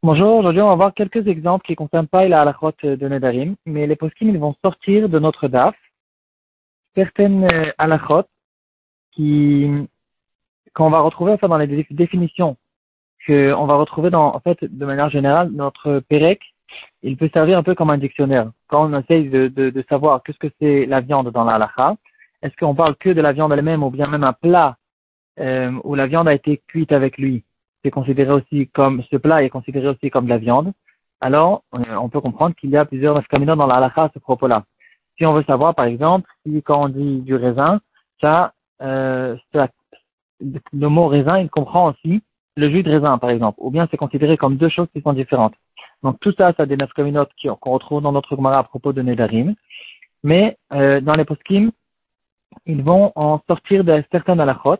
Bonjour, aujourd'hui on va voir quelques exemples qui ne concernent pas la halachot de Nedarim, mais les poskim ils vont sortir de notre Daf certaines euh, halachot qui qu'on va retrouver enfin dans les définitions qu'on va retrouver dans en fait de manière générale notre Perek. Il peut servir un peu comme un dictionnaire. Quand on essaye de, de, de savoir qu'est-ce que c'est la viande dans la halacha est-ce qu'on parle que de la viande elle-même ou bien même un plat euh, où la viande a été cuite avec lui, c'est considéré aussi comme, ce plat est considéré aussi comme de la viande, alors euh, on peut comprendre qu'il y a plusieurs nafkamina dans la halakha à ce propos-là. Si on veut savoir, par exemple, si quand on dit du raisin, ça, euh, le mot raisin, il comprend aussi le jus de raisin, par exemple, ou bien c'est considéré comme deux choses qui sont différentes. Donc tout ça, ça a des nafkaminotes qu'on retrouve dans notre Gemara à propos de Nedarim. Mais euh, dans les poskim, ils vont en sortir de certaines halachot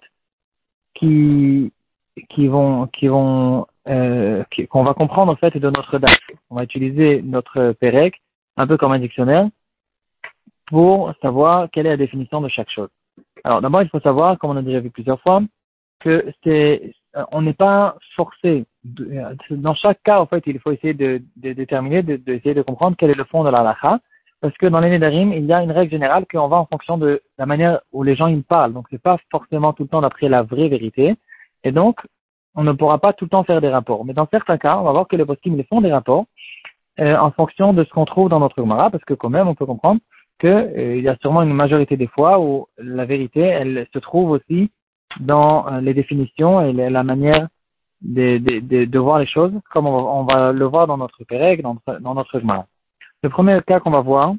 qui, qui vont, qui vont, euh, qu'on va comprendre en fait de notre date. On va utiliser notre Pérec un peu comme un dictionnaire pour savoir quelle est la définition de chaque chose. Alors d'abord, il faut savoir, comme on a déjà vu plusieurs fois, que c'est, on n'est pas forcé. dans chaque cas, en fait, il faut essayer de, de déterminer, d'essayer de, de, comprendre quel est le fond de la lacha parce que dans les d'Arim, il y a une règle générale qu'on va en fonction de la manière où les gens ils parlent. Donc c'est pas forcément tout le temps d'après la vraie vérité. Et donc, on ne pourra pas tout le temps faire des rapports. Mais dans certains cas, on va voir que les poskim les font des rapports euh, en fonction de ce qu'on trouve dans notre Gemara, parce que quand même, on peut comprendre qu'il euh, y a sûrement une majorité des fois où la vérité, elle se trouve aussi dans euh, les définitions et la manière de, de, de, voir les choses, comme on va, le voir dans notre Pérec, dans, dans notre Gemara. Le premier cas qu'on va voir,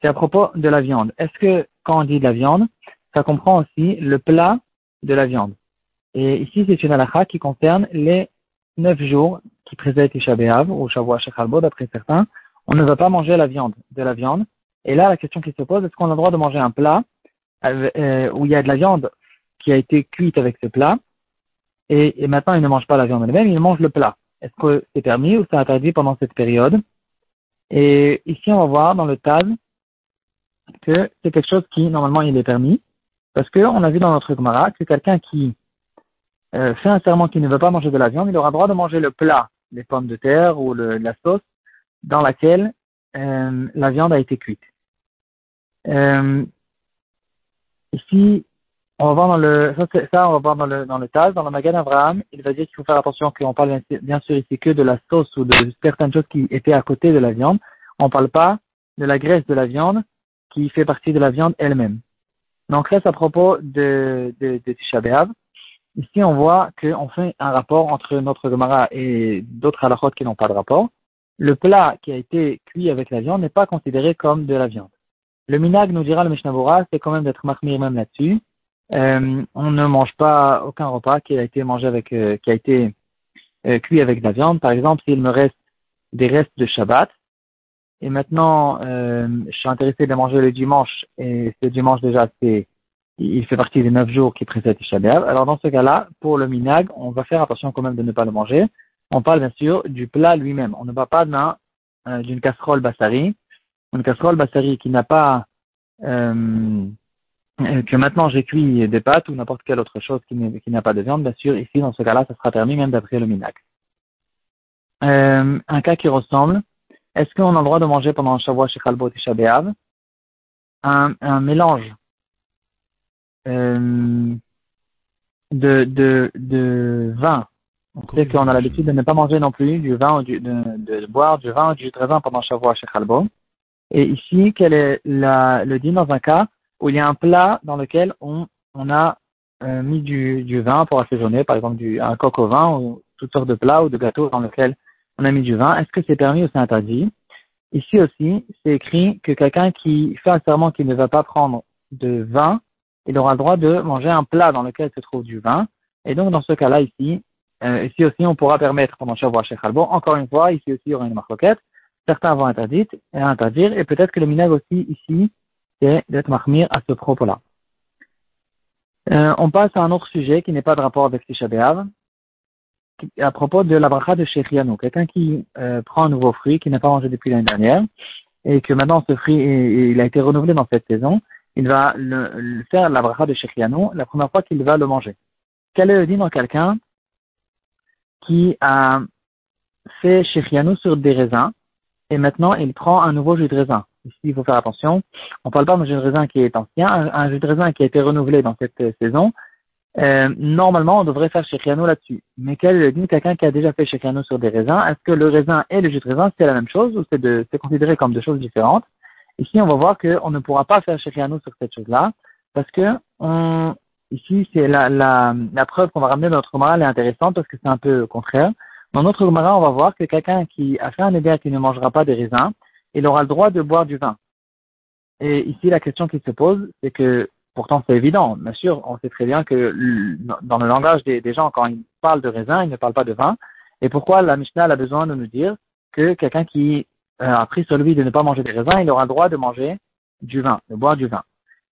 c'est à propos de la viande. Est-ce que quand on dit de la viande, ça comprend aussi le plat de la viande? Et ici, c'est une halakha qui concerne les neuf jours qui précèdent Isha ou Shavua Shechalbo, d'après certains. On ne va pas manger la viande, de la viande. Et là, la question qui se pose, est-ce qu'on a le droit de manger un plat euh, où il y a de la viande qui a été cuite avec ce plat et, et maintenant il ne mange pas la viande elle-même, il mange le plat. Est-ce que c'est permis ou c'est interdit pendant cette période? Et ici, on va voir dans le Taz que c'est quelque chose qui, normalement, il est permis. Parce qu'on a vu dans notre Gemara que quelqu'un qui euh, fait un serment qui ne veut pas manger de la viande, il aura droit de manger le plat, les pommes de terre ou le, la sauce dans laquelle euh, la viande a été cuite. Euh, ici, on va voir dans le, ça, ça, on va voir dans le, dans le Taz, dans le Magan Abraham, il va dire qu'il faut faire attention qu'on parle bien sûr ici que de la sauce ou de certaines choses qui étaient à côté de la viande. On ne parle pas de la graisse de la viande qui fait partie de la viande elle-même. Donc là, c'est à propos de, de, de Tisha Ici, on voit qu'on fait un rapport entre notre Gemara et d'autres halachot qui n'ont pas de rapport. Le plat qui a été cuit avec la viande n'est pas considéré comme de la viande. Le minag nous dira le Mishnah c'est quand même d'être mahmir même là-dessus. Euh, on ne mange pas aucun repas qui a été mangé avec, euh, qui a été euh, cuit avec de la viande. Par exemple, s'il me reste des restes de Shabbat, et maintenant je suis intéressé de manger le dimanche, et ce dimanche déjà c'est il fait partie des neuf jours qui précèdent Shabbat. Alors dans ce cas-là, pour le minag, on va faire attention quand même de ne pas le manger. On parle bien sûr du plat lui-même. On ne va pas d'une casserole bassari. Une casserole bassari qui n'a pas que maintenant j'ai cuit des pâtes ou n'importe quelle autre chose qui n'a pas de viande, bien sûr, ici, dans ce cas-là, ça sera permis même d'après le minac. Euh, un cas qui ressemble, est-ce qu'on a le droit de manger pendant Shavua chez Khalbot et Shabeav? Un, un mélange euh, de, de, de vin on sait qu'on a l'habitude de ne pas manger non plus du vin ou de, de, boire du vin ou du vin pendant Shavua chez Khalbo. Et ici, quel est le dit dans un cas où il y a un plat dans lequel on, on a euh, mis du, du, vin pour assaisonner, par exemple du, un coq au vin ou toutes sortes de plats ou de gâteaux dans lesquels on a mis du vin. Est-ce que c'est permis ou c'est interdit? Ici aussi, c'est écrit que quelqu'un qui fait un serment qu'il ne va pas prendre de vin, il aura le droit de manger un plat dans lequel se trouve du vin. Et donc, dans ce cas-là, ici, euh, ici aussi, on pourra permettre pendant Shavua chez Khalbo. Encore une fois, ici aussi, il y aura une marquette. Certains vont interdire, interdire, et peut-être que le minage aussi, ici, c'est d'être mahmir à ce propos-là. Euh, on passe à un autre sujet qui n'est pas de rapport avec Tisha à propos de la bracha de Shechianu. Quelqu'un qui euh, prend un nouveau fruit qui n'a pas mangé depuis l'année dernière et que maintenant ce fruit il a été renouvelé dans cette saison, il va le, faire la bracha de Shechianu la première fois qu'il va le manger. quel est le dans quelqu'un qui a fait Shechianou sur des raisins et maintenant il prend un nouveau jus de raisin? Ici, il faut faire attention. On parle pas d'un jus de raisin qui est ancien, un, jus de raisin qui a été renouvelé dans cette euh, saison. Euh, normalement, on devrait faire Shechianou là-dessus. Mais quel dit quelqu'un qui a déjà fait Shechianou sur des raisins Est-ce que le raisin et le jus de raisin, c'est la même chose ou c'est considéré comme deux choses différentes? Ici, on va voir qu'on ne pourra pas faire Shechianou sur cette chose-là parce que on, ici, c'est la, la, la preuve qu'on va ramener dans notre moral est intéressante parce que c'est un peu contraire. Dans notre Gemara, on va voir que quelqu'un qui a fait un éder qui ne mangera pas des raisins, il aura le droit de boire du vin. Et ici, la question qui se pose, c'est que, pourtant c'est évident, bien sûr, on sait très bien que dans le langage des, gens, quand ils parlent de raisins, ils ne parlent pas de vin. Et pourquoi la Mishnah a besoin de nous dire que quelqu'un qui euh, a pris sur lui de ne pas manger des raisins, il aura le droit de manger du vin, de boire du vin.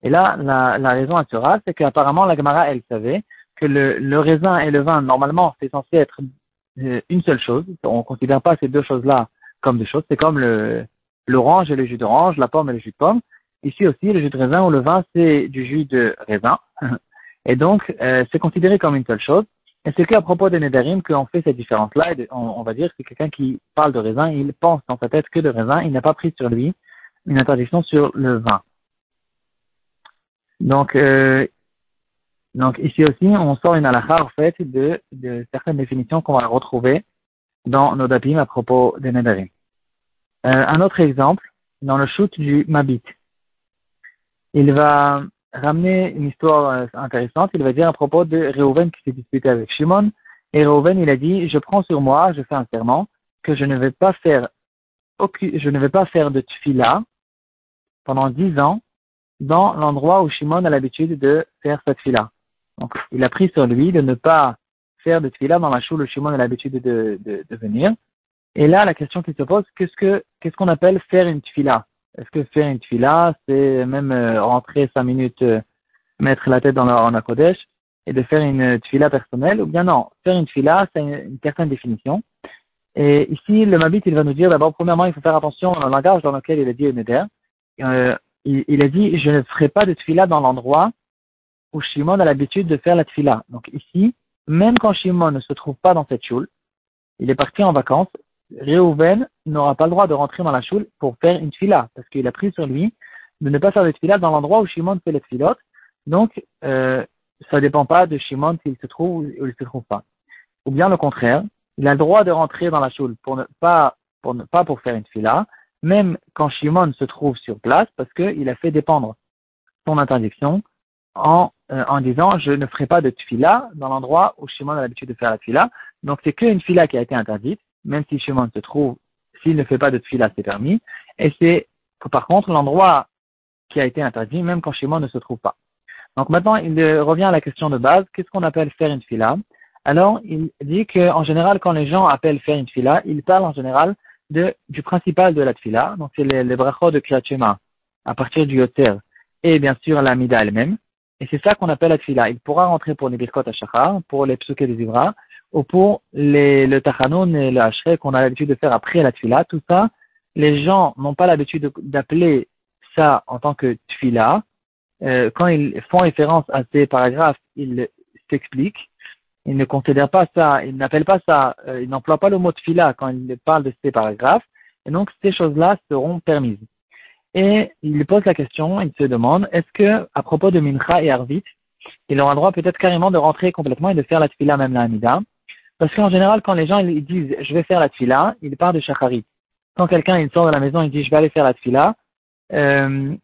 Et là, la, raison à sera, c'est qu'apparemment la Gemara, elle savait que le, raisin et le vin, normalement, c'est censé être euh, une seule chose. On ne considère pas ces deux choses-là comme des choses. C'est comme le, l'orange et le jus d'orange, la pomme et le jus de pomme. Ici aussi, le jus de raisin ou le vin, c'est du jus de raisin. Et donc, euh, c'est considéré comme une seule chose. Et c'est qu'à propos des Nédarim qu'on fait cette différence-là. On, va dire que quelqu'un qui parle de raisin, il pense dans sa tête que de raisin, il n'a pas pris sur lui une interdiction sur le vin. Donc, euh, donc ici aussi, on sort une halakha en fait de, de certaines définitions qu'on va retrouver dans nos dapim à propos des nedarim. Euh, un autre exemple, dans le shoot du Mabit. Il va ramener une histoire euh, intéressante. Il va dire à propos de Reuven qui s'est disputé avec Shimon. Et Reuven, il a dit, je prends sur moi, je fais un serment, que je ne vais pas faire, je ne vais pas faire de tfila pendant dix ans dans l'endroit où Shimon a l'habitude de faire cette fila. Donc, il a pris sur lui de ne pas faire de tfila dans la choule où Shimon a l'habitude de, de, de, venir. Et là, la question qui se pose, qu'est-ce que, qu'est-ce qu'on appelle faire une tfila? Est-ce que faire une tfila, c'est même euh, rentrer cinq minutes, euh, mettre la tête dans la Kodesh et de faire une tfila personnelle? Ou bien non, faire une tfila, c'est une, certaine définition. Et ici, le Mabit, il va nous dire d'abord, premièrement, il faut faire attention au langage dans lequel il a dit Neder. Euh, il, il, a dit, je ne ferai pas de tfila dans l'endroit où Shimon a l'habitude de faire la tfila. Donc ici, même quand Shimon ne se trouve pas dans cette choule, il est parti en vacances, Reuven n'aura pas le droit de rentrer dans la choule pour faire une tfila, parce qu'il a pris sur lui de ne pas faire de tfila dans l'endroit où Shimon fait les tfilotes. Donc, euh, ça ne dépend pas de Shimon s'il se trouve ou il ne se trouve pas. Ou bien le contraire, il a le droit de rentrer dans la choule pour ne pas pour ne pas pour faire une tfila, même quand Shimon se trouve sur place, parce qu'il a fait dépendre son interdiction en, euh, en disant je ne ferai pas de tfila dans l'endroit où Shimon a l'habitude de faire la tfila. Donc c'est qu'une fila qui a été interdite, même si Shimon se trouve, s'il ne fait pas de tfila, c'est permis. Et c'est par contre l'endroit qui a été interdit, même quand Shimon ne se trouve pas. Donc maintenant, il revient à la question de base, qu'est-ce qu'on appelle faire une fila Alors, il dit qu'en général, quand les gens appellent faire une fila, ils parlent en général du principal de la tfila, donc c'est les, les brachot de Kriyat à partir du Yoter, et bien sûr la Mida elle-même. Et c'est ça qu'on appelle la tfila. Il pourra rentrer pour les birkot à pour les psuke des ivra, ou pour les, le tachanoun et le hachré qu'on a l'habitude de faire après la tfila. Tout ça, les gens n'ont pas l'habitude d'appeler ça en tant que tfila. Euh, quand ils font référence à ces paragraphes, ils s'expliquent. Ils ne considèrent pas ça, ils n'appellent pas ça, euh, ils n'emploient pas le mot tfila quand ils parlent de ces paragraphes. Et donc, ces choses-là seront permises. Et il pose la question, il se demande, est-ce que, à propos de Mincha et Arvit, il aura le droit peut-être carrément de rentrer complètement et de faire la tfila, même la Hamida? Parce qu'en général, quand les gens ils disent je vais faire la tfila, ils partent de Shacharit. Quand quelqu'un il sort de la maison, il dit je vais aller faire la tfila, euh,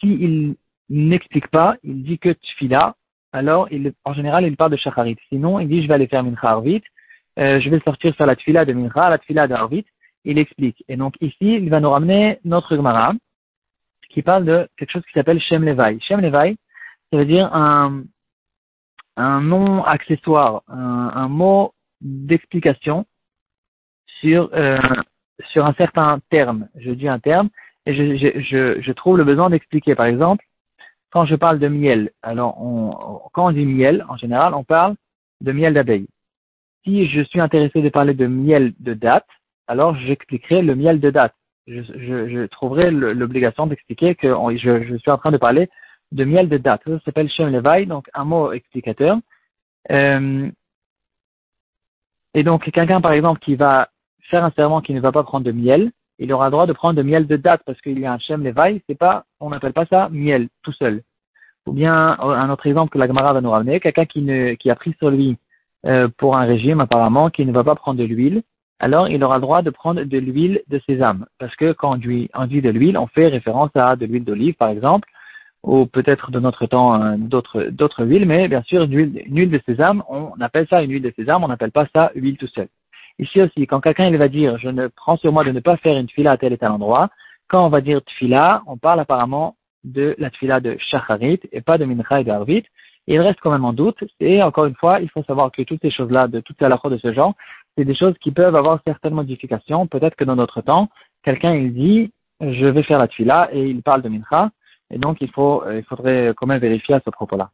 s'il n'explique pas, il dit que tfila, alors il, en général il parle de Shacharit. Sinon, il dit je vais aller faire Mincha Arvit, euh, je vais sortir faire la tfila de Mincha, la tfila d'Arvit, il explique. Et donc ici, il va nous ramener notre Gemara, qui parle de quelque chose qui s'appelle Shem Levi. Shem Levi, ça veut dire un, un nom accessoire, un mot d'explication sur, euh, sur un certain terme. Je dis un terme et je, je, je, je trouve le besoin d'expliquer. Par exemple, quand je parle de miel, alors on, quand on dit miel, en général, on parle de miel d'abeille. Si je suis intéressé de parler de miel de date, alors j'expliquerai le miel de date je, je, je trouverai l'obligation d'expliquer que je, je, suis en train de parler de miel de date. Ça s'appelle Shem Levi, donc un mot explicateur. Euh, et donc, quelqu'un, par exemple, qui va faire un serment qui ne va pas prendre de miel, il aura le droit de prendre de miel de date parce qu'il y a un Shem Levaï, c'est pas, on n'appelle pas ça miel, tout seul. Ou bien, un autre exemple que la Gemara va nous ramener, quelqu'un qui, qui a pris sur lui euh, pour un régime, apparemment, qui ne va pas prendre de l'huile, alors il aura le droit de prendre de l'huile de sésame. Parce que quand on dit, on dit de l'huile, on fait référence à de l'huile d'olive, par exemple, ou peut-être de notre temps euh, d'autres d'autres huiles, mais bien sûr, une huile, de sésame, on appelle ça une huile de sésame, on n'appelle pas ça huile tout seul. Ici aussi, quand quelqu'un il va dire, je ne prends sur moi de ne pas faire une fila à tel et tel endroit, quand on va dire tfila, on parle apparemment de la tfila de shacharit et pas de mincha et de harvit. Il reste quand même en doute, et encore une fois, il faut savoir que toutes ces choses-là, de toutes ces fois de ce genre, c'est des choses qui peuvent avoir certaines modifications. Peut-être que dans notre temps, quelqu'un il dit, je vais faire la tfila, et il parle de mincha, et donc, il, faut, euh, il faudrait quand même vérifier à ce propos-là.